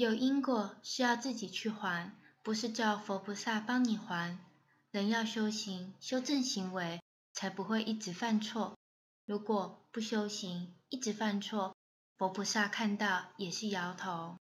有因果是要自己去还不是叫佛菩萨帮你还。人要修行修正行为才不会一直犯错。如果不修行一直犯错佛菩萨看到也是摇头。